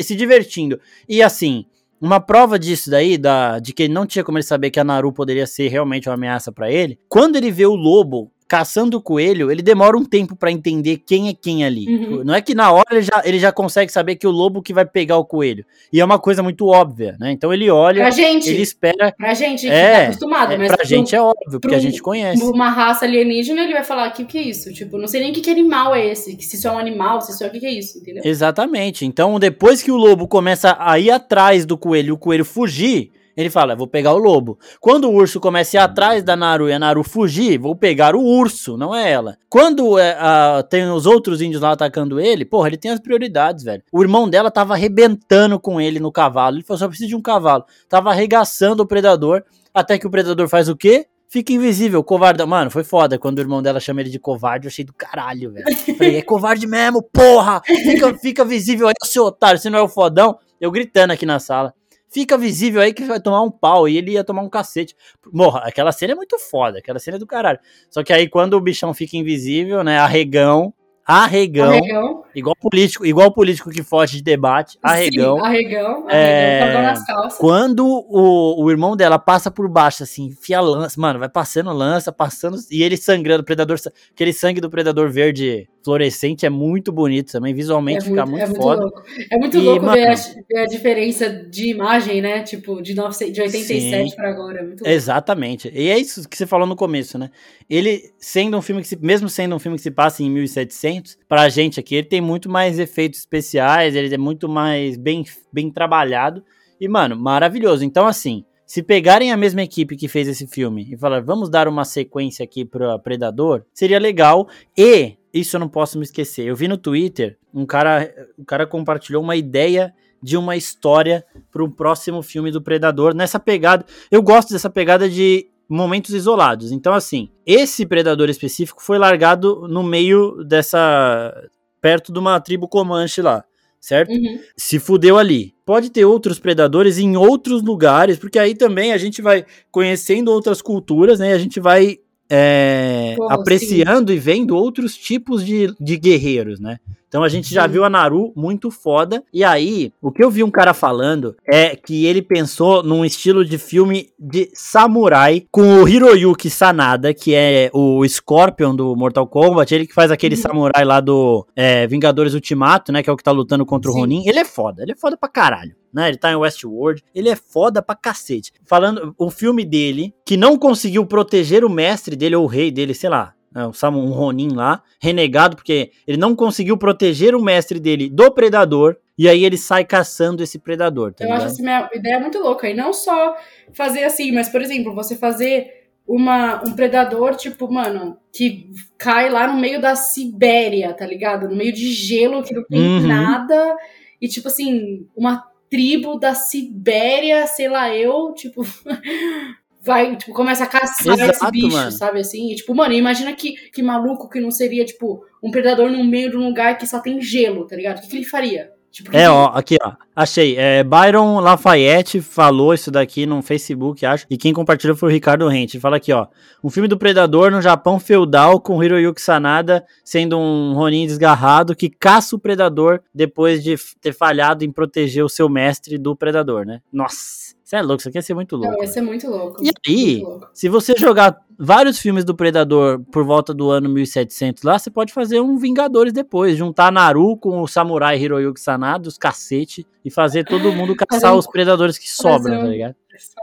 se divertindo. E assim, uma prova disso daí, da, de que ele não tinha como ele saber que a Naru poderia ser realmente uma ameaça pra ele, quando ele vê o lobo caçando o coelho, ele demora um tempo para entender quem é quem ali. Uhum. Não é que na hora ele já, ele já consegue saber que o lobo que vai pegar o coelho. E é uma coisa muito óbvia, né? Então ele olha, pra gente, ele espera. Pra gente que é, tá acostumado, é, mas. Pra pro, gente é óbvio, porque a gente conhece. Uma raça alienígena, ele vai falar: que, o que é isso? Tipo, não sei nem que, que animal é esse. Se isso é um animal, se isso é o que, que é isso, entendeu? Exatamente. Então, depois que o lobo começa a ir atrás do coelho e o coelho fugir ele fala, vou pegar o lobo. Quando o urso começa a ir atrás da Naru e a Naru fugir, vou pegar o urso, não é ela. Quando é, a, tem os outros índios lá atacando ele, porra, ele tem as prioridades, velho. O irmão dela tava arrebentando com ele no cavalo. Ele falou, só preciso de um cavalo. Tava arregaçando o predador, até que o predador faz o quê? Fica invisível, covarde. Mano, foi foda. Quando o irmão dela chama ele de covarde, eu achei do caralho, velho. Falei, é covarde mesmo, porra! Fica, fica visível aí, seu otário, você não é o fodão. Eu gritando aqui na sala fica visível aí que vai tomar um pau. E ele ia tomar um cacete. Morra, aquela cena é muito foda, aquela cena é do caralho. Só que aí quando o bichão fica invisível, né, arregão, arregão, arregão. igual político, igual político que foge de debate, arregão. Sim, arregão, é, arregão, nas calças. Quando o, o irmão dela passa por baixo, assim, enfia lança, mano, vai passando lança, passando, e ele sangrando, predador, aquele sangue do predador verde fluorescente é muito bonito também, visualmente é fica muito, muito, é foda. Louco. É muito e, louco mano, ver, a, ver, a, diferença de imagem, né? Tipo, de, 9, de 87 para agora. É muito Exatamente. E é isso que você falou no começo, né? Ele, sendo um filme que se, mesmo sendo um filme que se passa em 1700, pra gente aqui, ele tem muito mais efeitos especiais, ele é muito mais bem, bem trabalhado. E, mano, maravilhoso. Então, assim, se pegarem a mesma equipe que fez esse filme e falar, vamos dar uma sequência aqui para Predador, seria legal. E isso eu não posso me esquecer. Eu vi no Twitter um cara, o cara compartilhou uma ideia de uma história para o próximo filme do Predador nessa pegada. Eu gosto dessa pegada de momentos isolados. Então, assim, esse predador específico foi largado no meio dessa. perto de uma tribo Comanche lá, certo? Uhum. Se fudeu ali. Pode ter outros predadores em outros lugares, porque aí também a gente vai conhecendo outras culturas, né? A gente vai é, apreciando sim. e vendo outros tipos de, de guerreiros, né? Então a gente já viu a Naru muito foda. E aí, o que eu vi um cara falando é que ele pensou num estilo de filme de samurai com o Hiroyuki Sanada, que é o Scorpion do Mortal Kombat, ele que faz aquele uhum. samurai lá do é, Vingadores Ultimato, né? Que é o que tá lutando contra Sim. o Ronin. Ele é foda, ele é foda pra caralho. Né, ele tá em Westworld, ele é foda pra cacete. Falando, o filme dele, que não conseguiu proteger o mestre dele, ou o rei dele, sei lá, né, um Ronin lá, renegado, porque ele não conseguiu proteger o mestre dele do predador, e aí ele sai caçando esse predador. Tá Eu ligado? acho essa ideia muito louca. E não só fazer assim, mas, por exemplo, você fazer uma, um predador, tipo, mano, que cai lá no meio da Sibéria, tá ligado? No meio de gelo, que não tem uhum. nada. E, tipo assim, uma tribo da Sibéria, sei lá, eu, tipo. vai, tipo, começa a caçar Exato, esse bicho, mano. sabe assim? E, tipo, mano, imagina que, que maluco que não seria, tipo, um predador no meio de um lugar que só tem gelo, tá ligado? O que, que ele faria? Tipo, é, ó, aqui, ó. Achei. É, Byron Lafayette falou isso daqui no Facebook, acho. E quem compartilhou foi o Ricardo Rente. Fala aqui, ó. Um filme do Predador no Japão feudal com Hiroyuki Sanada sendo um Ronin desgarrado que caça o Predador depois de ter falhado em proteger o seu mestre do Predador, né? Nossa. Você é louco, isso aqui ia ser muito louco. Não, ia ser muito louco. E aí, louco. se você jogar vários filmes do Predador por volta do ano 1700 lá, você pode fazer um Vingadores depois, juntar Naru com o samurai Hiroyuki Sanada, os cacete, e fazer todo mundo caçar um, os predadores que sobram, um, tá ligado?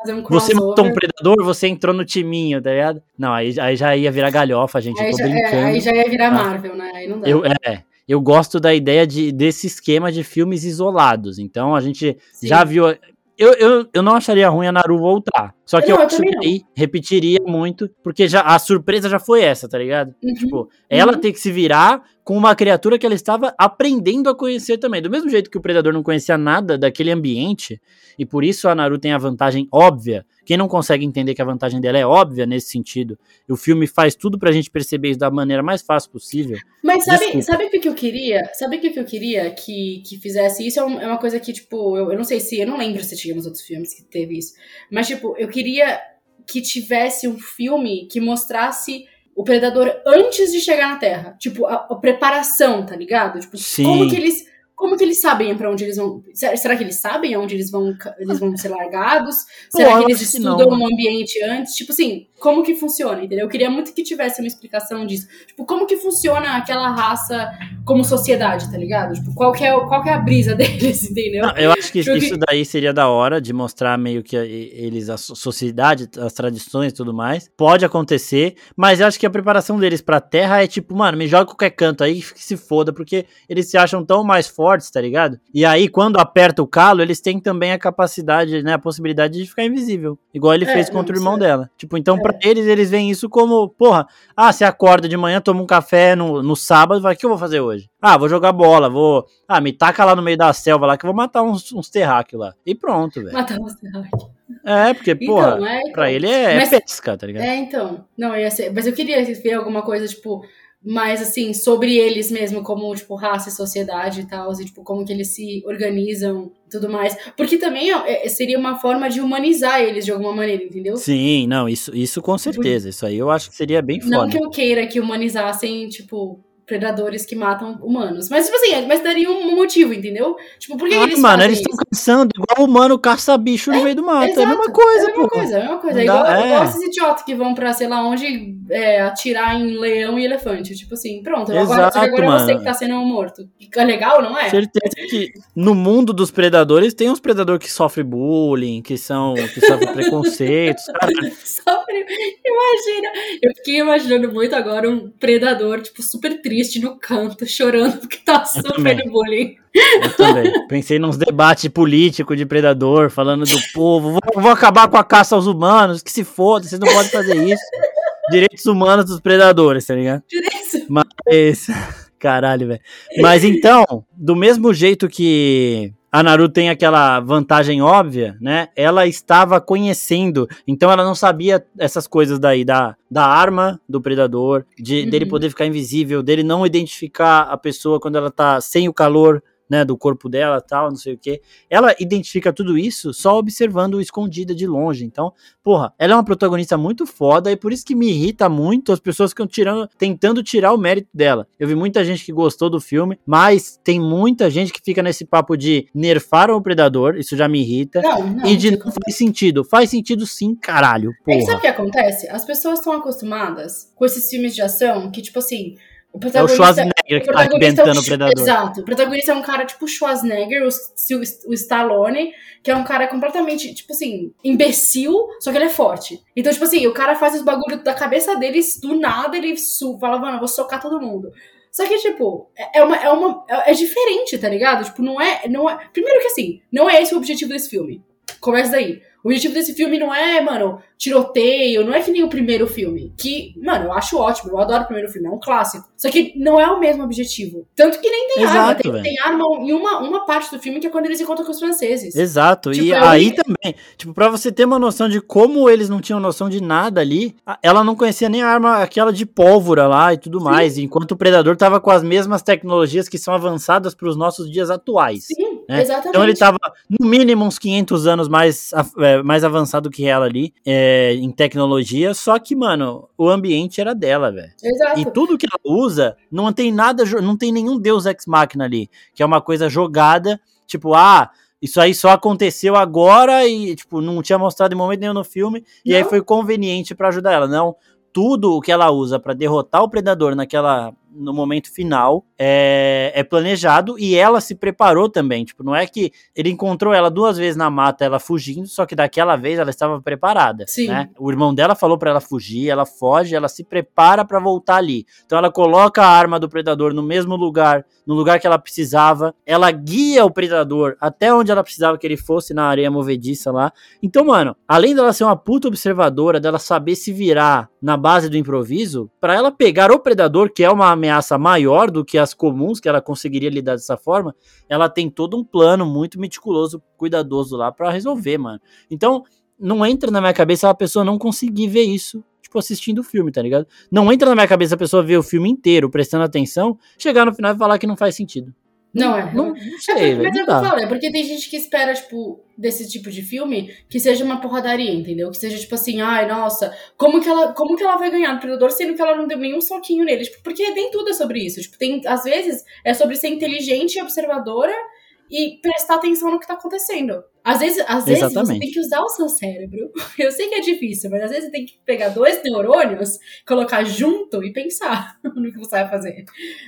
Um você matou um predador, você entrou no timinho, tá ligado? Não, aí, aí já ia virar galhofa, gente, aí, já, é, aí já ia virar tá? Marvel, né? Aí não dá. Eu, é, eu gosto da ideia de, desse esquema de filmes isolados. Então a gente Sim. já viu eu, eu, eu não acharia ruim a Naru voltar. Só que não, eu, acho que aí repetiria muito, porque já a surpresa já foi essa, tá ligado? Uhum. Tipo, ela uhum. tem que se virar com uma criatura que ela estava aprendendo a conhecer também. Do mesmo jeito que o predador não conhecia nada daquele ambiente, e por isso a Naru tem a vantagem óbvia. Quem não consegue entender que a vantagem dela é óbvia nesse sentido, o filme faz tudo pra gente perceber isso da maneira mais fácil possível. Mas sabe, sabe o que eu queria? Sabe o que eu queria que, que fizesse isso? É, é uma coisa que, tipo, eu, eu não sei se. Eu não lembro se tinha nos outros filmes que teve isso. Mas, tipo, eu queria que tivesse um filme que mostrasse o predador antes de chegar na Terra. Tipo, a, a preparação, tá ligado? Tipo, Sim. como que eles como que eles sabem para onde eles vão? Será que eles sabem aonde eles vão, eles vão ser largados? Será que eles estudam o um ambiente antes? Tipo assim, como que funciona, entendeu? Eu queria muito que tivesse uma explicação disso. Tipo, como que funciona aquela raça como sociedade, tá ligado? Tipo, qual que é, qual que é a brisa deles, entendeu? Não, eu acho que tipo, isso daí seria da hora de mostrar meio que eles, a sociedade, as tradições e tudo mais. Pode acontecer, mas eu acho que a preparação deles pra Terra é tipo, mano, me joga qualquer canto aí que se foda, porque eles se acham tão mais fortes, tá ligado? E aí, quando aperta o calo, eles têm também a capacidade, né, a possibilidade de ficar invisível. Igual ele é, fez contra o irmão é. dela. Tipo, então, é. pra eles, eles veem isso como, porra, ah, você acorda de manhã, toma um café no, no sábado, vai, o que eu vou fazer hoje? Ah, vou jogar bola, vou. Ah, me taca lá no meio da selva lá que eu vou matar uns, uns terráqueos lá. E pronto, velho. Matar uns terráqueos. É, porque, então, porra, é, então, pra ele é, é mas, é, pesca, tá ligado? É, então. Não, ia ser. Mas eu queria ver alguma coisa, tipo, mais assim, sobre eles mesmo, como, tipo, raça e sociedade e tal, e, tipo, como que eles se organizam e tudo mais. Porque também ó, é, seria uma forma de humanizar eles de alguma maneira, entendeu? Sim, não, isso, isso com certeza. Isso aí eu acho que seria bem foda. Não que eu queira que humanizassem, tipo, predadores que matam humanos. Mas, tipo assim, mas daria um motivo, entendeu? Tipo, por que ah, eles mano, eles estão caçando igual o humano caça bicho é, no meio do mato. Exato, é a mesma coisa, é a mesma pô. coisa, é a mesma coisa. É igual, é igual esses idiotas que vão pra, sei lá, onde é, atirar em leão e elefante. Tipo assim, pronto, Exato, agora, agora é você que tá sendo morto. Fica legal, não é? Certeza que no mundo dos predadores tem uns predadores que sofrem bullying, que são que sofrem preconceitos. Sofre, imagina. Eu fiquei imaginando muito agora um predador, tipo, super triste triste no canto, chorando porque tá sofrendo bullying. Eu também. Pensei nos debates políticos de predador, falando do povo. Vou, vou, acabar com a caça aos humanos, que se foda, vocês não podem fazer isso. Direitos humanos dos predadores, tá ligado? Direitos. Mas. Caralho, velho. Mas então, do mesmo jeito que a Naru tem aquela vantagem óbvia, né? Ela estava conhecendo, então ela não sabia essas coisas daí, da, da arma do predador, de, uhum. dele poder ficar invisível, dele não identificar a pessoa quando ela tá sem o calor né, do corpo dela, tal, não sei o que. Ela identifica tudo isso só observando escondida de longe. Então, porra, ela é uma protagonista muito foda e por isso que me irrita muito as pessoas que estão tirando, tentando tirar o mérito dela. Eu vi muita gente que gostou do filme, mas tem muita gente que fica nesse papo de nerfar o predador, isso já me irrita, não, não, e de não faz sentido. Faz sentido sim, caralho. Porra. É, sabe o que acontece? As pessoas estão acostumadas com esses filmes de ação que, tipo assim, o é o Schwarzenegger que tá arrebentando é o, Predador. Exato. O protagonista é um cara tipo Schwarzenegger, o, o, Stallone, que é um cara completamente, tipo assim, imbecil, só que ele é forte. Então, tipo assim, o cara faz os bagulho da cabeça dele, do nada ele fala, mano, eu vou socar todo mundo. Só que, tipo, é, é uma, é uma. É diferente, tá ligado? Tipo, não é, não é. Primeiro que assim, não é esse o objetivo desse filme. Começa daí. O objetivo desse filme não é, mano, tiroteio, não é que nem o primeiro filme. Que, mano, eu acho ótimo, eu adoro o primeiro filme, é um clássico. Só que não é o mesmo objetivo. Tanto que nem tem Exato, arma. Tem, tem, arma em uma, uma parte do filme que é quando eles encontram com os franceses. Exato. Tipo, e aí também, tipo, pra você ter uma noção de como eles não tinham noção de nada ali, ela não conhecia nem a arma, aquela de pólvora lá e tudo Sim. mais. Enquanto o Predador tava com as mesmas tecnologias que são avançadas para os nossos dias atuais. Sim, né? exatamente. Então ele tava, no mínimo, uns 500 anos mais. É, é, mais avançado que ela ali é, em tecnologia, só que, mano, o ambiente era dela, velho. E tudo que ela usa, não tem nada, não tem nenhum Deus Ex Machina ali, que é uma coisa jogada, tipo, ah, isso aí só aconteceu agora e, tipo, não tinha mostrado em momento nenhum no filme, não. e aí foi conveniente para ajudar ela. Não, tudo o que ela usa para derrotar o predador naquela no momento final é, é, planejado e ela se preparou também. Tipo, não é que ele encontrou ela duas vezes na mata, ela fugindo, só que daquela vez ela estava preparada. Sim. Né? O irmão dela falou para ela fugir, ela foge, ela se prepara para voltar ali. Então ela coloca a arma do predador no mesmo lugar, no lugar que ela precisava. Ela guia o predador até onde ela precisava que ele fosse na areia movediça lá. Então, mano, além dela ser uma puta observadora, dela saber se virar na base do improviso, para ela pegar o predador, que é uma ameaça maior do que as comuns, que ela conseguiria lidar dessa forma, ela tem todo um plano muito meticuloso, cuidadoso lá para resolver, mano. Então, não entra na minha cabeça a pessoa não conseguir ver isso, tipo, assistindo o filme, tá ligado? Não entra na minha cabeça a pessoa ver o filme inteiro, prestando atenção, chegar no final e falar que não faz sentido. Não é. Não, não É, sei, mas é não o que eu falo, é porque tem gente que espera, tipo, desse tipo de filme, que seja uma porradaria, entendeu? Que seja, tipo assim, ai, nossa, como que ela, como que ela vai ganhar do Predador, sendo que ela não deu nenhum soquinho nele? Tipo, porque nem tudo é sobre isso. Tipo, tem, às vezes, é sobre ser inteligente e observadora e prestar atenção no que tá acontecendo. Às vezes, às vezes você tem que usar o seu cérebro. Eu sei que é difícil, mas às vezes você tem que pegar dois neurônios, colocar junto e pensar no que você vai fazer.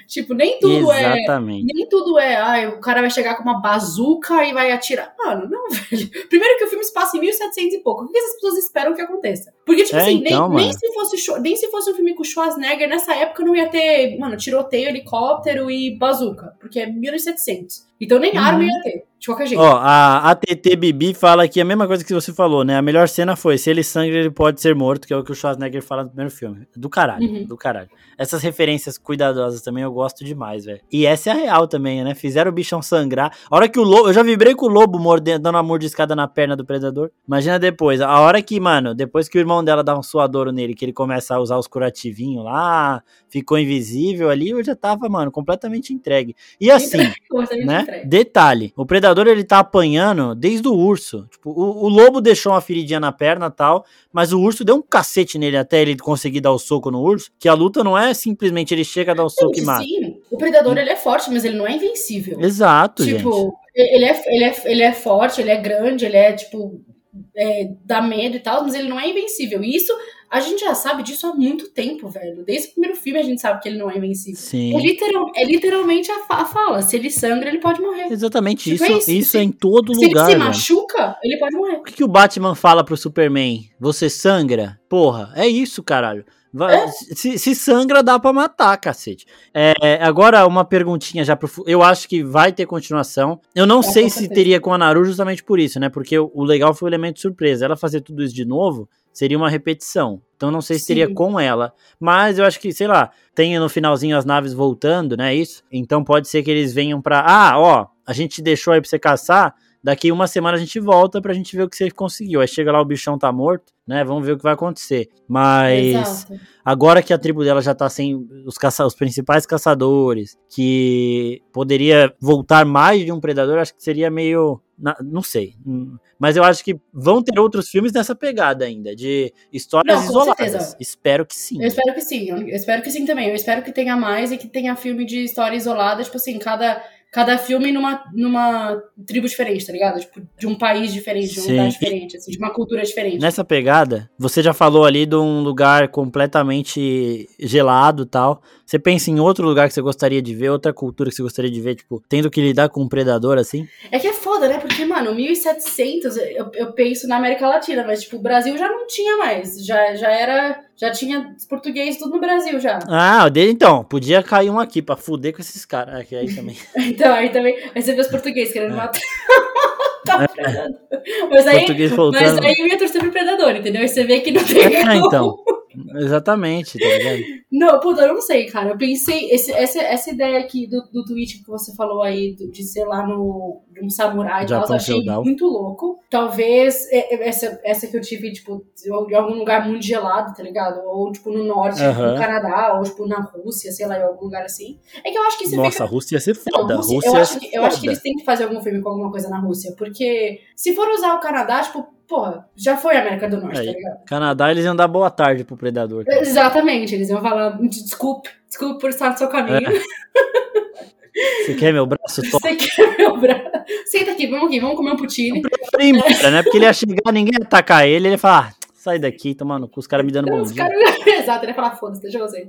Tipo, nem tudo é Exatamente. nem tudo é, ai, o cara vai chegar com uma bazuca e vai atirar. Mano, não, velho. Primeiro que o filme se passa em 1700 e pouco. O que essas pessoas esperam que aconteça? Porque, tipo É, assim, então, nem, nem, se fosse, nem se fosse um filme com Schwarzenegger, nessa época não ia ter, mano, tiroteio, helicóptero e bazuca. Porque é 1700. Então nem arma Uhum. ia ter, de qualquer jeito. Ó, a ATT Bibi fala aqui a mesma coisa que você falou, né? A melhor cena foi: se ele sangra, ele pode ser morto, que é o que o Schwarzenegger fala no primeiro filme. Do caralho, Uhum. do caralho. Essas referências cuidadosas também eu gosto demais, velho. E essa é a real também, né? Fizeram o bichão sangrar. A hora que o lobo. Eu já vibrei com o lobo mordendo, dando uma mordiscada na perna do predador. Imagina depois. A hora que, mano, depois que o irmão dela dá um suadouro nele, que ele começa a usar os curativinhos lá, ficou invisível ali, eu já tava, mano, completamente entregue. E assim né? entregue. Detalhe, o predador ele tá apanhando desde o urso. Tipo, o, o lobo deixou uma feridinha na perna e tal, mas o urso deu um cacete nele até ele conseguir dar o soco no urso. Que a luta não é simplesmente ele chega a dar o soco e Gente, mata. sim, o Predador ele é forte, mas ele não é invencível. Exato, gente. Tipo, ele é, ele, é, ele é forte, ele é grande, ele é, tipo, é, dá medo e tal, mas ele não é invencível. E isso, a gente já sabe disso há muito tempo, velho. Desde o primeiro filme a gente sabe que ele não é invencível. É, Sim. literal, é literalmente a, fa- a fala. Se ele sangra, ele pode morrer. Exatamente, Tipo, isso, é isso. isso Se- é em todo Se ele lugar, se velho. machuca, ele pode morrer. O que, que o Batman fala pro Superman? Você sangra? Porra, é isso, caralho. Vai- É? se, se sangra, dá pra matar, cacete. É, agora, uma perguntinha já pro. Eu acho que vai ter continuação. Eu não É, sei se teria com a Naru justamente por isso, né? Porque o, o legal foi o elemento surpresa. Ela fazer tudo isso de novo seria uma repetição. Então não sei se teria Sim. com ela. Mas eu acho que, sei lá, tem no finalzinho as naves voltando, né? Isso. Então pode ser que eles venham pra. Ah, ó, a gente deixou aí pra você caçar. Daqui uma semana a gente volta pra gente ver o que você conseguiu. Aí chega lá, o bichão tá morto, né? Vamos ver o que vai acontecer. Mas Exato. agora que a tribo dela já tá sem os, caça os principais caçadores, que poderia voltar mais de um predador, acho que seria meio. na- não sei. Mas eu acho que vão ter outros filmes nessa pegada ainda, de histórias Não, isoladas. certeza. Espero que sim. Eu espero que sim, eu espero que sim também. Eu espero que tenha mais e que tenha filme de história isolada, tipo assim, cada, cada filme numa, numa tribo diferente, tá ligado? Tipo, de um país diferente, de um Sim. lugar diferente, assim, de uma cultura diferente. Nessa pegada, você já falou ali de um lugar completamente gelado e tal. Você pensa em outro lugar que você gostaria de ver, outra cultura que você gostaria de ver, tipo, tendo que lidar com um predador assim? É que é foda, né? Porque, mano, 1700, eu, eu penso na América Latina, mas, tipo, o Brasil já não tinha mais. Já, já era. Já tinha os portugueses tudo no Brasil já. Ah, então, podia cair um aqui pra fuder com esses caras. Aqui aí também. Então, aí também. Aí você vê os portugueses É. querendo matar. Tá predador. Mas aí, Português mas aí eu ia torcer pro predador, entendeu? Aí você vê que não tem. É, então. Exatamente, tá ligado? Não, puta, eu não sei, cara. Eu pensei, esse, essa, essa ideia aqui do, do tweet que você falou aí, do- de ser lá no de um samurai tal, eu achei feudal. muito louco. Talvez é, é, essa, essa que eu tive, tipo, em algum lugar muito gelado, tá ligado? Ou, tipo, no norte, Aham. no Canadá, ou, tipo, na Rússia, sei lá, em algum lugar assim. É que eu acho que você Nossa, fica... a Rússia ia ser Não, foda. A Rússia- Rússia eu, acho que, eu acho que eles têm que fazer algum filme com alguma coisa na Rússia. Porque se for usar o Canadá, tipo, porra, já foi a América do Norte, Aí. tá ligado? Canadá, eles iam dar boa tarde pro predador. tá? Exatamente, eles iam falar, desculpe, desculpe por estar no seu caminho. É. Você quer meu braço? Toma. Você quer meu braço? Senta aqui, vamos aqui, vamos comer um poutine. pra ir embora, né? Porque ele ia chegar, ninguém ia atacar ele, ele ia falar, ah, sai daqui, tomando cu, os caras me dando bom dia. caras- Exato, ele ia falar, foda-se, deixa você.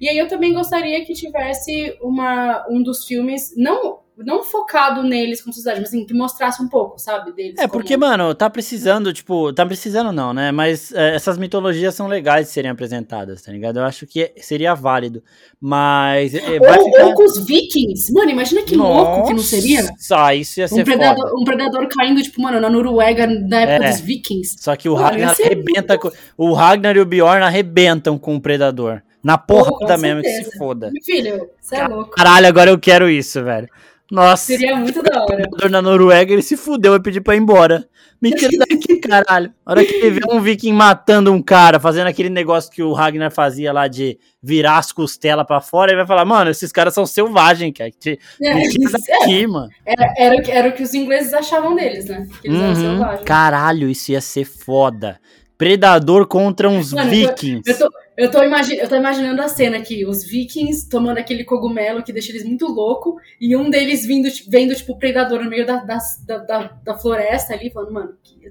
E aí eu também gostaria que tivesse uma, um dos filmes, não, não focado neles como sociedade, mas assim, que mostrasse um pouco, sabe, deles. É, como- porque, mano, tá precisando, tipo, tá precisando não, né? Mas é, essas mitologias são legais de serem apresentadas, tá ligado? Eu acho que seria válido. Mas é, Ou, ficar... ou com os vikings. Mano, imagina que louco que não seria. Nossa, isso ia ser Um predador, foda. um predador caindo, tipo, mano, na Noruega na época É. dos vikings. Só que o Mano, Ragnar arrebenta com... O Ragnar e o Bjorn arrebentam com o predador. Na porrada com mesmo, que se foda. Filho, você é louco. Caralho, agora eu quero isso, velho. Nossa. Seria muito da hora. O predador na Noruega, ele se fudeu, vai pedir pra ir embora. Mentira daqui, caralho. A hora que ele vê um viking matando um cara, fazendo aquele negócio que o Ragnar fazia lá de virar as costelas pra fora, ele vai falar, mano, esses caras são selvagens, cara. Te- É, Me tira daqui, mano. Era, era, o que- era o que os ingleses achavam deles, né? Que eles eram Uhum. selvagens. Caralho, isso ia ser foda. Predador contra uns Mano, vikings. Eu tô, eu, tô imagi eu tô imaginando a cena aqui, os vikings tomando aquele cogumelo que deixa eles muito louco, e um deles vindo, vendo, tipo, o predador no meio da, da, da, da- floresta ali, falando, mano,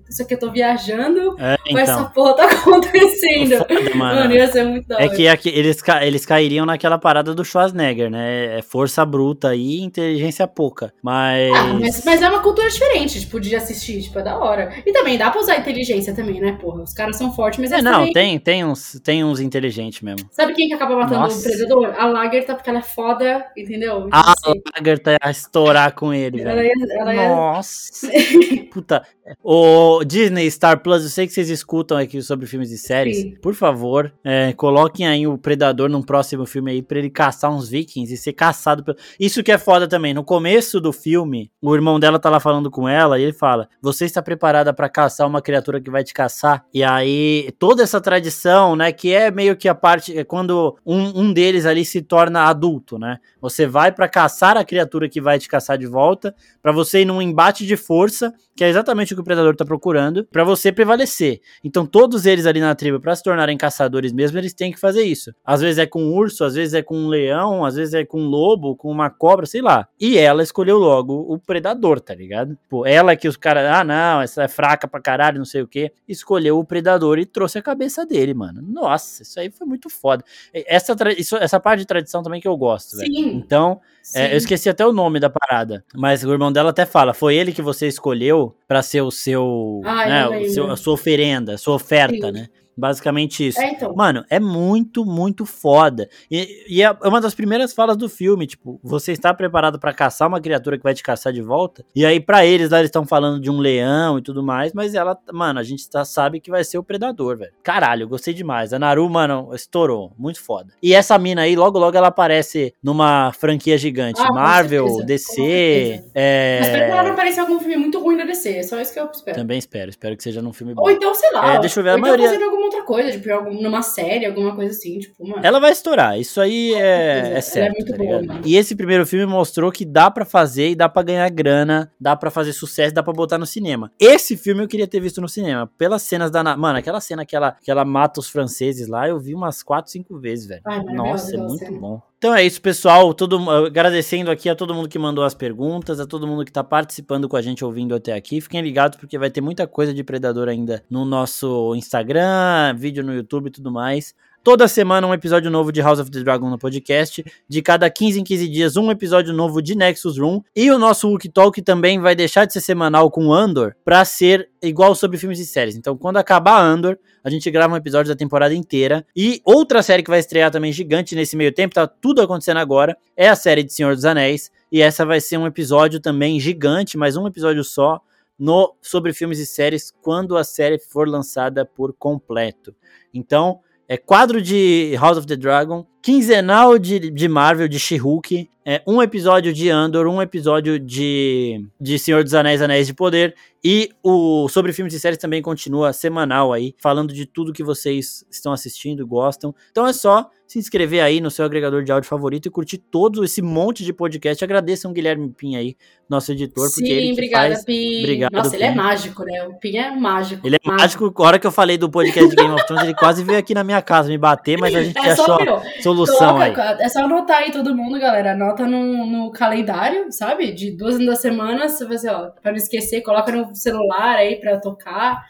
isso aqui eu tô viajando, É, ou essa então. porra tá acontecendo? Foda, Mano, mano. ia ser muito da hora. É que, é que eles, ca- eles cairiam naquela parada do Schwarzenegger, né? É força bruta e inteligência pouca. Mas. Ah, mas, mas é uma cultura diferente, tipo, de assistir, tipo, é da hora. E também dá pra usar inteligência também, né, porra? Os caras são fortes, mas É, eles não, também... tem, tem, uns, tem uns inteligentes mesmo. Sabe quem que acaba matando Nossa. o predador? A Lagerta, porque ela é foda, entendeu? A Assim, Lagertha ia estourar com ele, ela velho. ia, ela ia Nossa. Puta. O Disney Star Plus, eu sei que vocês escutam aqui sobre filmes e séries. Sim. Por favor, é, coloquem aí o Predador num próximo filme aí pra ele caçar uns vikings e ser caçado pelo. Isso que é foda também. No começo do filme, o irmão dela tá lá falando com ela e ele fala: Você está preparada pra caçar uma criatura que vai te caçar? E aí, toda essa tradição, né? Que é meio que a parte. É quando um, um deles ali se torna adulto, né? Você vai pra caçar a criatura que vai te caçar de volta, pra você ir num embate de força, que é exatamente o que o predador tá procurando, pra você prevalecer. Então todos eles ali na tribo, pra se tornarem caçadores mesmo, eles têm que fazer isso. Às vezes é com um urso, às vezes é com um leão, às vezes é com um lobo, com uma cobra, sei lá. E ela escolheu logo o predador, tá ligado? Pô, ela que os caras, ah não, essa é fraca pra caralho, não sei o que, escolheu o predador e trouxe a cabeça dele, mano. Nossa, isso aí foi muito foda. Essa, isso- essa parte de tradição também que eu gosto, velho. Sim. Então, é, eu esqueci até o nome da parada, mas o irmão dela até fala, foi ele que você escolheu pra ser o seu, Ah, né, o seu- a sua oferenda, a sua oferta, Sim. né? Basicamente isso. É, então. Mano, é muito, muito foda. E, e é uma das primeiras falas do filme, tipo, você está preparado pra caçar uma criatura que vai te caçar de volta? E aí, pra eles, lá eles estão falando de um leão e tudo mais, mas ela, mano, a gente tá, sabe que vai ser o predador, velho. Caralho, eu gostei demais. A Naru, mano, estourou. Muito foda. E essa mina aí, logo, logo ela aparece numa franquia gigante. Ah, Marvel, certeza, DC, é... Mas espero que ela não apareça algum filme muito ruim da DC. É só isso que eu espero. Também espero, espero que seja num filme bom. Ou então, sei lá. É, deixa eu ver, a então maioria- alguma outra coisa, tipo, algum- numa série, alguma coisa assim, tipo, mano. Ela vai estourar, isso aí é, certeza, é ela é certo, muito tá boa. E esse primeiro filme mostrou que dá pra fazer e dá pra ganhar grana, dá pra fazer sucesso, dá pra botar no cinema. Esse filme eu queria ter visto no cinema, pelas cenas da... Mano, aquela cena que ela, que ela mata os franceses lá, eu vi umas 4, 5 vezes, velho. Ai, Nossa, é muito cena. bom. Então é isso, pessoal. Todo, agradecendo aqui a todo mundo que mandou as perguntas, a todo mundo que tá participando com a gente, ouvindo até aqui. Fiquem ligados porque vai ter muita coisa de Predador ainda no nosso Instagram, vídeo no YouTube e tudo mais. Toda semana um episódio novo de House of the Dragon no podcast. De cada 15 em 15 dias, um episódio novo de Nexus Room. E o nosso Wookie Talk também vai deixar de ser semanal com Andor pra ser igual sobre filmes e séries. Então, quando acabar Andor, a gente grava um episódio da temporada inteira. E outra série que vai estrear também gigante nesse meio tempo, tá tudo acontecendo agora, é a série de Senhor dos Anéis. E essa vai ser um episódio também gigante, mas um episódio só, no sobre filmes e séries, quando a série for lançada por completo. Então, é quadro de House of the Dragon, quinzenal de, de Marvel, de She-Hulk, é, um episódio de Andor, um episódio de, de Senhor dos Anéis, Anéis de Poder, e o Sobre Filmes e Séries também continua semanal aí, falando de tudo que vocês estão assistindo, gostam. Então é só se inscrever aí no seu agregador de áudio favorito e curtir todo esse monte de podcast. Agradeçam o Guilherme Pim aí, nosso editor, porque ele Sim, obrigada, faz. Pim. Obrigado, Nossa, ele é Pim. mágico, né? O Pim é mágico. Ele é mágico. A hora que eu falei do podcast de Game of Thrones, ele quase veio aqui na minha casa me bater, mas a gente É achou a solução aí. coloca, é só anotar aí todo mundo, galera. Anota no, no calendário, sabe? De duas em duas semanas. Você vai ó, pra não esquecer, coloca no celular aí pra tocar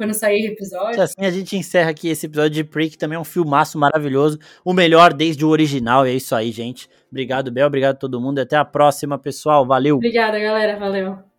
quando sair o episódio. Assim a gente encerra aqui esse episódio de Prick, também é um filmaço maravilhoso, o melhor desde o original, e é isso aí, gente. Obrigado, Bel, obrigado a todo mundo, e até a próxima, pessoal, valeu! Obrigada, galera. Valeu.